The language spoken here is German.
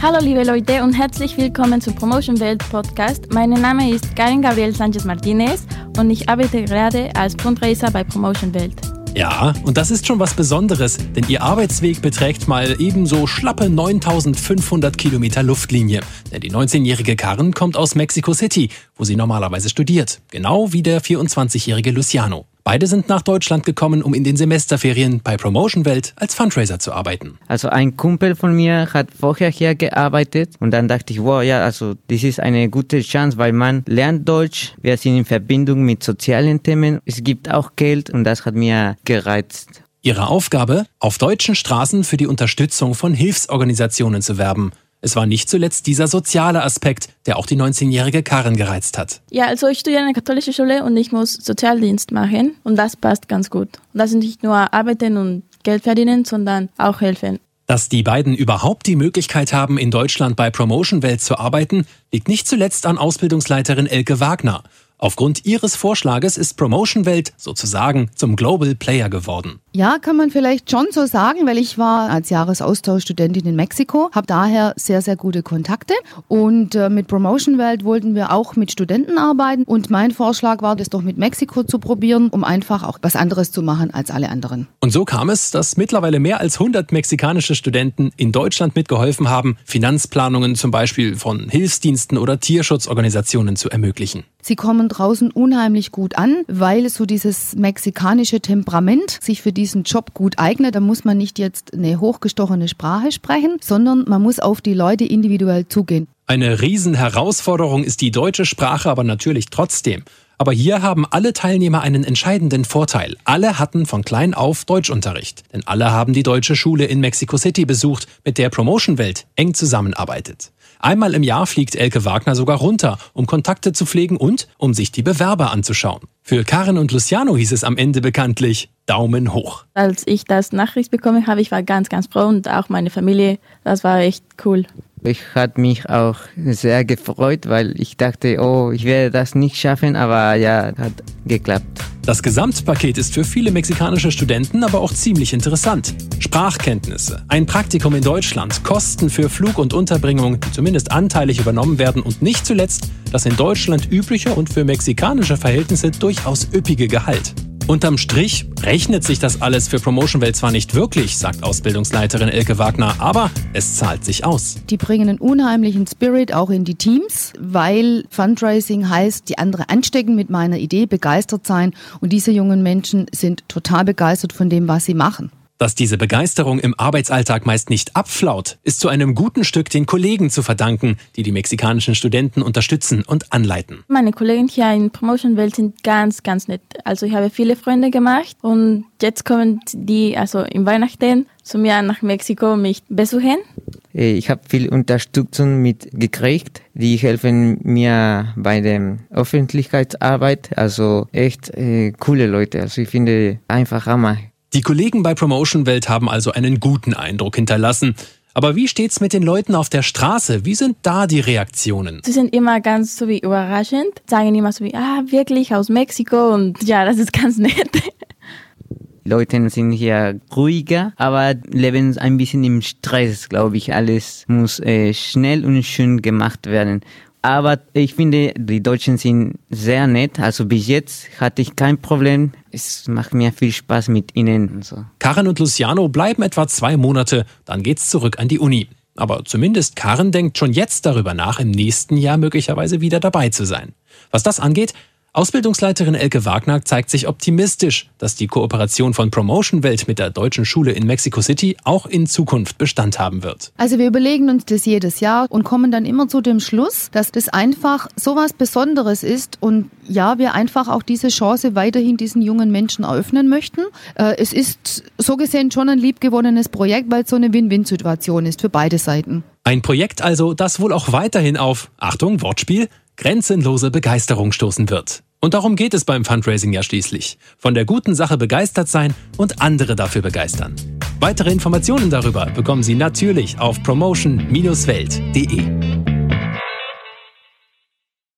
Hallo liebe Leute und herzlich willkommen zum Promotion Welt Podcast. Mein Name ist Karin Gabriel Sanchez Martinez und ich arbeite gerade als Fundraiser bei Promotion Welt. Ja, und das ist schon was Besonderes, denn ihr Arbeitsweg beträgt mal ebenso schlappe 9500 Kilometer Luftlinie. Denn die 19-jährige Karen kommt aus Mexico City, wo sie normalerweise studiert. Genau wie der 24-jährige Luciano. Beide sind nach Deutschland gekommen, um in den Semesterferien bei Promotion Welt als Fundraiser zu arbeiten. Also ein Kumpel von mir hat vorher hier gearbeitet und dann dachte ich, wow, ja, also das ist eine gute Chance, weil man lernt Deutsch, wir sind in Verbindung mit sozialen Themen, es gibt auch Geld und das hat mir gereizt. Ihre Aufgabe, auf deutschen Straßen für die Unterstützung von Hilfsorganisationen zu werben. Es war nicht zuletzt dieser soziale Aspekt, der auch die 19-jährige Karen gereizt hat. Ja, also ich studiere in einer katholischen Schule und ich muss Sozialdienst machen und das passt ganz gut. Und das ist nicht nur arbeiten und Geld verdienen, sondern auch helfen. Dass die beiden überhaupt die Möglichkeit haben, in Deutschland bei Promotion Welt zu arbeiten, liegt nicht zuletzt an Ausbildungsleiterin Elke Wagner. Aufgrund ihres Vorschlages ist Promotion Welt sozusagen zum Global Player geworden. Ja, kann man vielleicht schon so sagen, weil ich war als Jahresaustauschstudentin in Mexiko, habe daher sehr, sehr gute Kontakte und äh, mit Promotion Welt wollten wir auch mit Studenten arbeiten und mein Vorschlag war, das doch mit Mexiko zu probieren, um einfach auch was anderes zu machen als alle anderen. Und so kam es, dass mittlerweile mehr als 100 mexikanische Studenten in Deutschland mitgeholfen haben, Finanzplanungen zum Beispiel von Hilfsdiensten oder Tierschutzorganisationen zu ermöglichen. Sie kommen draußen unheimlich gut an, weil so dieses mexikanische Temperament sich für diesen Job gut eignet. Da muss man nicht jetzt eine hochgestochene Sprache sprechen, sondern man muss auf die Leute individuell zugehen. Eine Riesenherausforderung ist die deutsche Sprache aber natürlich trotzdem. Aber hier haben alle Teilnehmer einen entscheidenden Vorteil. Alle hatten von klein auf Deutschunterricht. Denn alle haben die deutsche Schule in Mexico City besucht, mit der Promotion Welt eng zusammenarbeitet. Einmal im Jahr fliegt Elke Wagner sogar runter, um Kontakte zu pflegen und um sich die Bewerber anzuschauen. Für Karen und Luciano hieß es am Ende bekanntlich Daumen hoch. Als ich das Nachricht bekommen habe, ich war ganz, ganz froh und auch meine Familie, das war echt cool. Ich hatte mich auch sehr gefreut, weil ich dachte, oh, ich werde das nicht schaffen, aber ja, hat geklappt. Das Gesamtpaket ist für viele mexikanische Studenten aber auch ziemlich interessant. Sprachkenntnisse, ein Praktikum in Deutschland, Kosten für Flug und Unterbringung, die zumindest anteilig übernommen werden und nicht zuletzt das in Deutschland übliche und für mexikanische Verhältnisse durchaus üppige Gehalt. Unterm Strich rechnet sich das alles für Promotion Welt zwar nicht wirklich, sagt Ausbildungsleiterin Elke Wagner, aber es zahlt sich aus. Die bringen einen unheimlichen Spirit auch in die Teams, weil Fundraising heißt, die andere anstecken mit meiner Idee, begeistert sein und diese jungen Menschen sind total begeistert von dem, was sie machen. Dass diese Begeisterung im Arbeitsalltag meist nicht abflaut, ist zu einem guten Stück den Kollegen zu verdanken, die die mexikanischen Studenten unterstützen und anleiten. Meine Kollegen hier in Promotion Welt sind ganz, ganz nett. Also ich habe viele Freunde gemacht und jetzt kommen die also im Weihnachten zu mir nach Mexiko mich besuchen. Ich habe viel Unterstützung mitgekriegt. Die helfen mir bei der Öffentlichkeitsarbeit. Also echt äh, coole Leute. Also ich finde einfach Hammer. Die Kollegen bei Promotion Welt haben also einen guten Eindruck hinterlassen. Aber wie steht's mit den Leuten auf der Straße? Wie sind da die Reaktionen? Sie sind immer ganz so wie überraschend, sagen immer so wie, ah, wirklich aus Mexiko und ja, das ist ganz nett. Die Leute sind hier ruhiger, aber leben ein bisschen im Stress, glaube ich. Alles muss äh, schnell und schön gemacht werden. Aber ich finde, die Deutschen sind sehr nett. Also bis jetzt hatte ich kein Problem. Es macht mir viel Spaß mit ihnen. Und so. Karen und Luciano bleiben etwa zwei Monate, dann geht's zurück an die Uni. Aber zumindest Karen denkt schon jetzt darüber nach, im nächsten Jahr möglicherweise wieder dabei zu sein. Was das angeht, Ausbildungsleiterin Elke Wagner zeigt sich optimistisch, dass die Kooperation von Promotion Welt mit der deutschen Schule in Mexico City auch in Zukunft Bestand haben wird. Also wir überlegen uns das jedes Jahr und kommen dann immer zu dem Schluss, dass das einfach so was Besonderes ist und ja, wir einfach auch diese Chance weiterhin diesen jungen Menschen eröffnen möchten. Äh, es ist so gesehen schon ein liebgewonnenes Projekt, weil es so eine Win-Win-Situation ist für beide Seiten. Ein Projekt also, das wohl auch weiterhin auf, Achtung, Wortspiel, grenzenlose Begeisterung stoßen wird. Und darum geht es beim Fundraising ja schließlich. Von der guten Sache begeistert sein und andere dafür begeistern. Weitere Informationen darüber bekommen Sie natürlich auf promotion-welt.de.